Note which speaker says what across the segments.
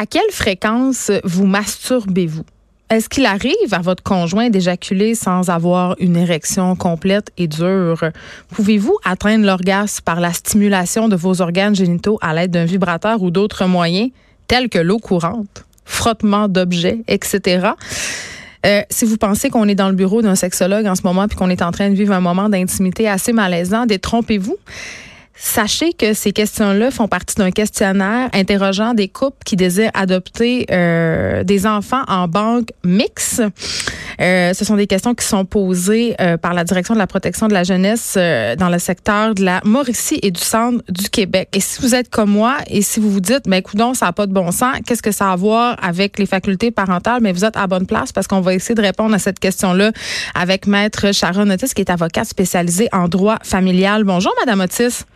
Speaker 1: À quelle fréquence vous masturbez-vous? Est-ce qu'il arrive à votre conjoint d'éjaculer sans avoir une érection complète et dure? Pouvez-vous atteindre l'orgasme par la stimulation de vos organes génitaux à l'aide d'un vibrateur ou d'autres moyens tels que l'eau courante, frottement d'objets, etc.? Euh, si vous pensez qu'on est dans le bureau d'un sexologue en ce moment puis qu'on est en train de vivre un moment d'intimité assez malaisant, détrompez-vous. Sachez que ces questions-là font partie d'un questionnaire interrogeant des couples qui désirent adopter euh, des enfants en banque mixte. Euh, ce sont des questions qui sont posées euh, par la Direction de la protection de la jeunesse euh, dans le secteur de la Mauricie et du centre du Québec. Et si vous êtes comme moi et si vous vous dites, ben coudon, ça n'a pas de bon sens, qu'est-ce que ça a à voir avec les facultés parentales? Mais vous êtes à bonne place parce qu'on va essayer de répondre à cette question-là avec Maître Sharon Otis, qui est avocate spécialisée en droit familial. Bonjour, Madame Otis.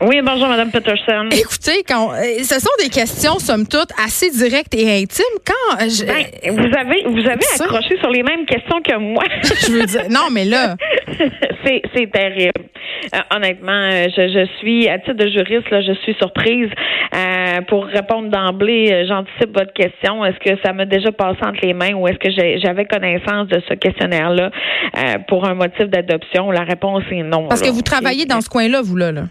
Speaker 2: Oui, bonjour, Mme Peterson.
Speaker 1: Écoutez, quand, euh, ce sont des questions, somme toute, assez directes et intimes. Quand euh, je,
Speaker 2: ben, vous avez, vous avez accroché sur les mêmes questions que moi.
Speaker 1: je veux dire, non, mais là.
Speaker 2: c'est, terrible. Euh, honnêtement, je, je, suis, à titre de juriste, là, je suis surprise. Euh, pour répondre d'emblée, j'anticipe votre question. Est-ce que ça m'a déjà passé entre les mains ou est-ce que j'avais connaissance de ce questionnaire-là euh, pour un motif d'adoption? La réponse est non.
Speaker 1: Parce que vous travaillez dans ce coin-là, vous, là. là.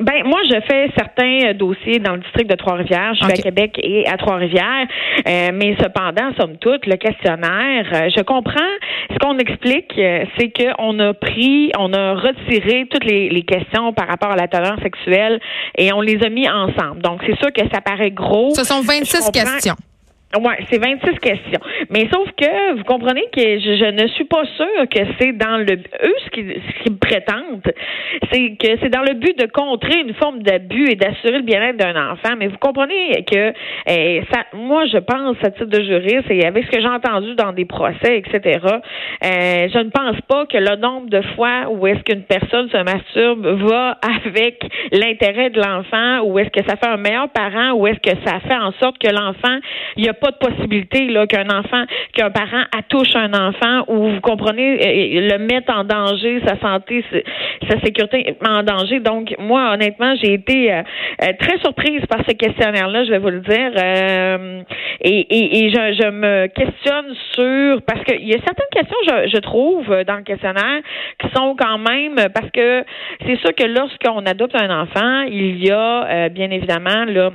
Speaker 2: Ben moi, je fais certains dossiers dans le district de Trois-Rivières. Je suis à Québec et à Trois-Rivières, euh, mais cependant, somme toute, le questionnaire, euh, je comprends. Ce qu'on explique, euh, c'est qu'on a pris, on a retiré toutes les, les, questions par rapport à la tolérance sexuelle et on les a mis ensemble. Donc c'est sûr que ça paraît gros.
Speaker 1: Ce sont 26 questions.
Speaker 2: Oui, c'est 26 questions. Mais sauf que vous comprenez que je, ne suis pas sûre que c'est dans le eux ce qu'ils qu prétendent, c'est que c'est dans le but de contrer une forme d'abus et d'assurer le bien-être d'un enfant. Mais vous comprenez que eh, ça, moi je pense à titre de juriste et avec ce que j'ai entendu dans des procès, etc. Eh, je ne pense pas que le nombre de fois où est-ce qu'une personne se masturbe va avec l'intérêt de l'enfant ou est-ce que ça fait un meilleur parent ou est-ce que ça fait en sorte que l'enfant il y a de possibilité là qu'un enfant, qu'un parent attouche un enfant ou vous comprenez euh, le mettre en danger, sa santé, sa sécurité en danger. Donc moi honnêtement j'ai été euh, euh, très surprise par ce questionnaire-là, je vais vous le dire, euh, et, et, et je, je, me questionne sur parce qu'il y a certaines questions je, je trouve dans le questionnaire qui sont quand même parce que c'est sûr que lorsqu'on adopte un enfant, il y a bien évidemment là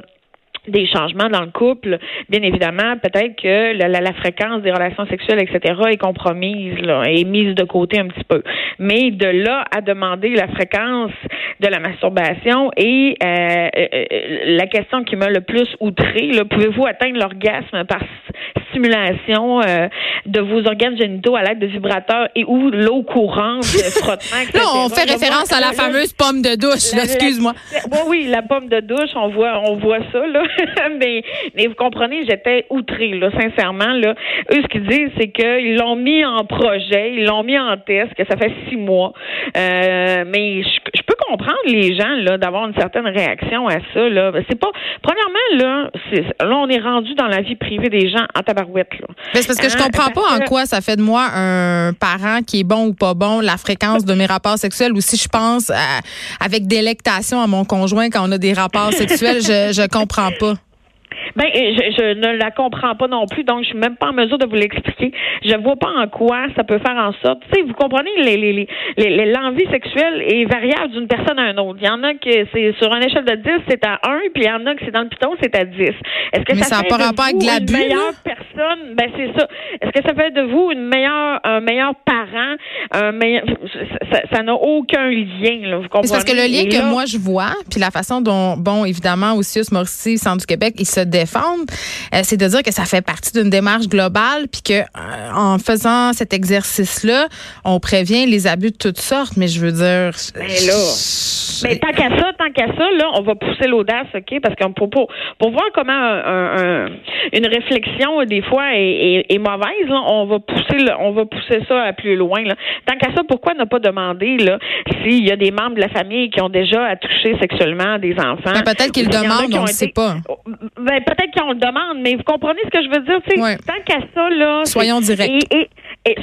Speaker 2: des changements dans le couple, bien évidemment, peut-être que la, fréquence des relations sexuelles, etc., est compromise, là, est mise de côté un petit peu. Mais de là à demander la fréquence de la masturbation et euh, euh, la question qui m'a le plus outré, pouvez-vous atteindre l'orgasme par stimulation euh, de vos organes génitaux à l'aide de vibrateurs et ou l'eau courante, de frottement, etc.
Speaker 1: Là, on fait référence à la fameuse pomme de douche, excuse-moi.
Speaker 2: Oui, oui, la pomme de douche, on voit, on voit ça, là. mais, mais vous comprenez, j'étais outrée, là, sincèrement. Là. Eux, ce qu'ils disent, c'est qu'ils l'ont mis en projet, ils l'ont mis en test, que ça fait six mois. Euh, mais je, je, peux comprendre les gens là d'avoir une certaine réaction à ça. Là. C'est pas. Premièrement, là, là, on est rendu dans la vie privée des gens en tabarouette. Là.
Speaker 1: Mais c'est parce que je comprends hein, pas en quoi ça fait de moi un parent qui est bon ou pas bon, la fréquence de mes rapports sexuels, ou si je pense à, avec délectation à mon conjoint quand on a des rapports sexuels, je, je comprends pas.
Speaker 2: Ben, je, je, ne la comprends pas non plus, donc je suis même pas en mesure de vous l'expliquer. Je vois pas en quoi ça peut faire en sorte. Tu sais, vous comprenez, les, les, les, l'envie sexuelle est variable d'une personne à une autre. Il y en a que c'est sur une échelle de 10, c'est à 1, puis il y en a que c'est dans le piton, c'est à 10. Est-ce que
Speaker 1: Mais
Speaker 2: ça,
Speaker 1: ça
Speaker 2: fait
Speaker 1: pas
Speaker 2: de
Speaker 1: rapport avec
Speaker 2: vous
Speaker 1: l'abus,
Speaker 2: une meilleure personne? Ben, c'est ça. Est-ce que ça fait de vous une meilleure, un meilleur parent? Un meilleur, ça n'a aucun lien, là, vous comprenez?
Speaker 1: parce que le lien que moi je vois, puis la façon dont, bon, évidemment, aussi, Mauricie, Centre du Québec, il se défend défendre, euh, c'est de dire que ça fait partie d'une démarche globale, puis que euh, en faisant cet exercice-là, on prévient les abus de toutes sortes. Mais je veux dire,
Speaker 2: là, mais tant qu'à ça, tant qu'à ça, là, on va pousser l'audace, ok, parce qu'on pour, pour, pour voir comment un, une réflexion des fois est, est, mauvaise, là, on va pousser, on va pousser ça à plus loin. Là. Tant qu'à ça, pourquoi ne pas demander là s'il y a des membres de la famille qui ont déjà touché sexuellement des enfants?
Speaker 1: Ben, peut-être qu'ils le demandent, on ne sait pas.
Speaker 2: Ben, peut-être qu'on le demande, mais vous comprenez ce que je veux dire? Tant qu'à ça, là.
Speaker 1: Soyons directs.
Speaker 2: Et,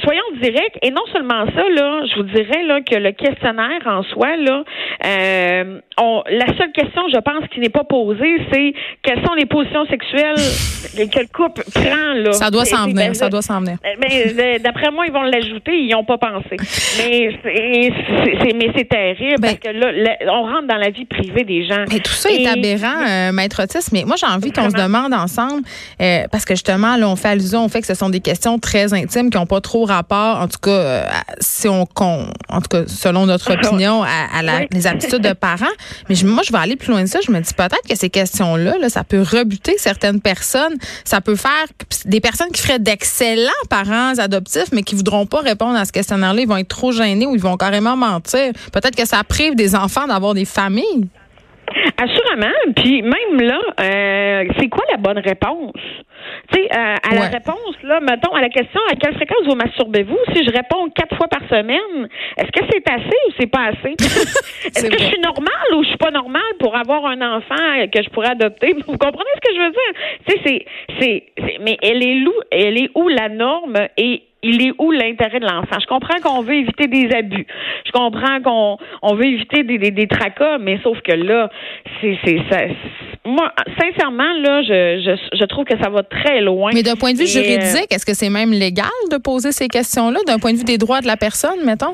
Speaker 2: soyons directs. Et non seulement ça, là, je vous dirais là, que le questionnaire en soi, là, euh, on, la seule question, je pense, qui n'est pas posée, c'est quelles sont les positions sexuelles que le couple prend. Là.
Speaker 1: Ça doit s'en venir. Ça doit s'en venir.
Speaker 2: Mais d'après moi, ils vont l'ajouter. Ils n'y ont pas pensé. Mais c'est mais c'est terrible ben parce que là, on rentre dans la vie privée des gens.
Speaker 1: Mais tout ça est aberrant, euh, maître Otis. Mais moi, j'ai envie qu'on se demande ensemble euh, parce que justement, là, on fait allusion au fait que ce sont des questions très intimes qui n'ont pas trop rapport, en tout cas, euh, si on, en tout cas, selon notre opinion, à, la, les attitudes de parents. Mais moi, je vais aller plus loin de ça. Je me dis peut-être que ces questions-là, là, ça peut rebuter certaines personnes. Ça peut faire des personnes qui feraient d'excellents parents adoptifs, mais qui voudront pas répondre à ce questionnaire-là. Ils vont être trop gênés ou ils vont carrément mentir. Peut-être que ça prive des enfants d'avoir des familles.
Speaker 2: Assurément. Puis même là, euh, c'est quoi la bonne réponse? Tu sais, euh, à la réponse, là, mettons, à la question à quelle fréquence vous masturbez-vous, si je réponds quatre fois par semaine, est-ce que c'est assez ou c'est pas assez? est-ce que je suis normale ou je suis pas normale pour avoir un enfant que je pourrais adopter? Vous comprenez ce que je veux dire? Tu sais, c'est, c'est, mais elle est où, elle est où la norme? Et il est où l'intérêt de l'enfant? Je comprends qu'on veut éviter des abus. Je comprends qu'on on veut éviter des, des, des tracas, mais sauf que là, c'est, c'est ça. Moi, sincèrement, là, je, je, je, trouve que ça va très loin.
Speaker 1: Mais d'un point de vue euh, juridique, est-ce que c'est même légal de poser ces questions-là, d'un point de vue des droits de la personne, mettons?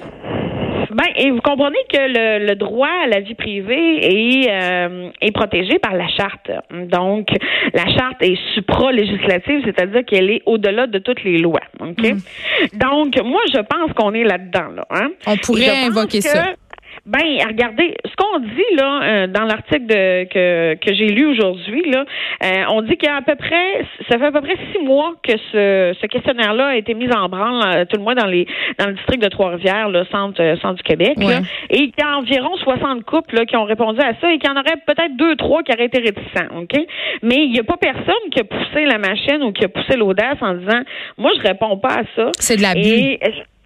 Speaker 2: Ben, et vous comprenez que le, le droit à la vie privée est, euh, est protégé par la charte. Donc, la charte est supra-législative, c'est-à-dire qu'elle est au-delà de toutes les lois. OK? Mm. Donc, moi, je pense qu'on est là-dedans. Là, hein?
Speaker 1: On pourrait invoquer ça.
Speaker 2: Ben, regardez, ce qu'on dit là euh, dans l'article que, que j'ai lu aujourd'hui, là, euh, on dit qu'il y a à peu près, ça fait à peu près six mois que ce, ce questionnaire-là a été mis en branle, euh, tout le moins dans les dans le district de Trois-Rivières, le centre, centre du Québec, et qu'il y a environ 60 couples là, qui ont répondu à ça et qu'il y en aurait peut-être deux, trois qui auraient été réticents, ok? Mais il n'y a pas personne qui a poussé la machine ou qui a poussé l'audace en disant, moi je réponds pas à ça.
Speaker 1: C'est de l'abus.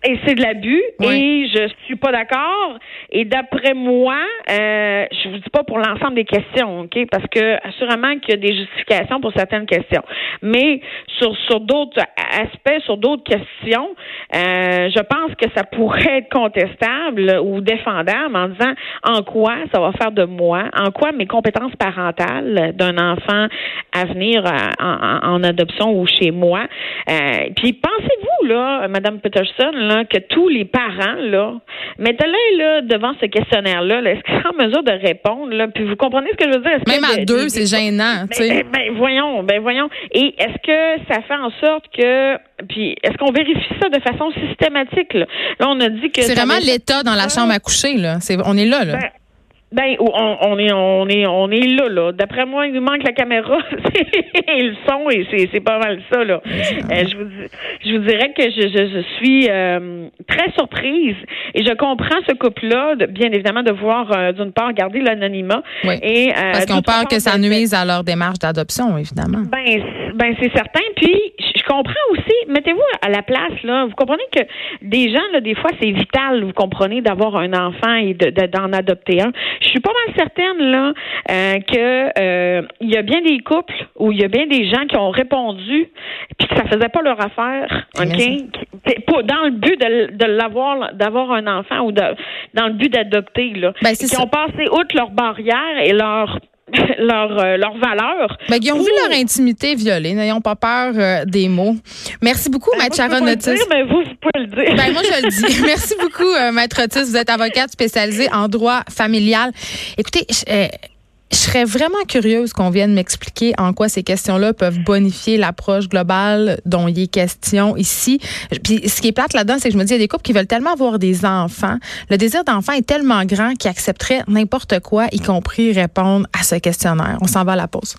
Speaker 2: Et c'est de l'abus et je suis pas d'accord. Et d'après moi, euh, je vous dis pas pour l'ensemble des questions, ok, parce que assurément qu'il y a des justifications pour certaines questions, mais sur sur d'autres aspects, sur d'autres questions, euh, je pense que ça pourrait être contestable ou défendable en disant en quoi ça va faire de moi, en quoi mes compétences parentales d'un enfant à venir euh, en, en, adoption ou chez moi? Euh, puis pensez-vous là, Madame Peterson que tous les parents, là, mettez-les là, devant ce questionnaire-là, est-ce qu'ils sont en mesure de répondre? Là? Puis vous comprenez ce que je veux dire?
Speaker 1: Même à deux, c'est gênant.
Speaker 2: Ben, ben, ben, voyons, ben voyons. Et est-ce que ça fait en sorte que puis est-ce qu'on vérifie ça de façon systématique? Là, là on a dit que.
Speaker 1: C'est vraiment l'État dans la chambre à coucher, là. on est là, là.
Speaker 2: Ben, ben, on, on, est, on est, on est là, là. D'après moi, il nous manque la caméra et le son, et c'est, c'est pas mal ça, là. Euh, je, vous, je vous dirais que je, je, je suis euh, très surprise et je comprends ce couple-là, bien évidemment, de voir, euh, d'une part, garder l'anonymat.
Speaker 1: Oui. Et, Parce qu'on peur que ça nuise à leur démarche d'adoption, évidemment.
Speaker 2: Ben, ben c'est certain. Puis, je comprends aussi, mettez-vous à la place, là. Vous comprenez que des gens, là, des fois, c'est vital, vous comprenez, d'avoir un enfant et de, d'en adopter un. Je suis pas mal certaine, là, euh, que euh, il y a bien des couples où il y a bien des gens qui ont répondu puis que ça faisait pas leur affaire, OK? Dans le but de, de l'avoir, d'avoir un enfant ou de, dans le but d'adopter, là.
Speaker 1: Ben, qui
Speaker 2: ont passé outre leurs barrières et leur leur, euh, leur valeur.
Speaker 1: Ben, ils ont vu leur intimité violée. N'ayons pas peur euh, des mots. Merci beaucoup, ben, Maître Sharon Otis.
Speaker 2: mais vous, vous pouvez le dire.
Speaker 1: Ben, moi, je le dis. Merci beaucoup, euh, Maître Otis. Vous êtes avocate spécialisée en droit familial. Écoutez, je serais vraiment curieuse qu'on vienne m'expliquer en quoi ces questions-là peuvent bonifier l'approche globale dont il est question ici. Puis ce qui est plate là-dedans, c'est que je me dis, il y a des couples qui veulent tellement avoir des enfants. Le désir d'enfant est tellement grand qu'ils accepteraient n'importe quoi, y compris répondre à ce questionnaire. On s'en va à la pause.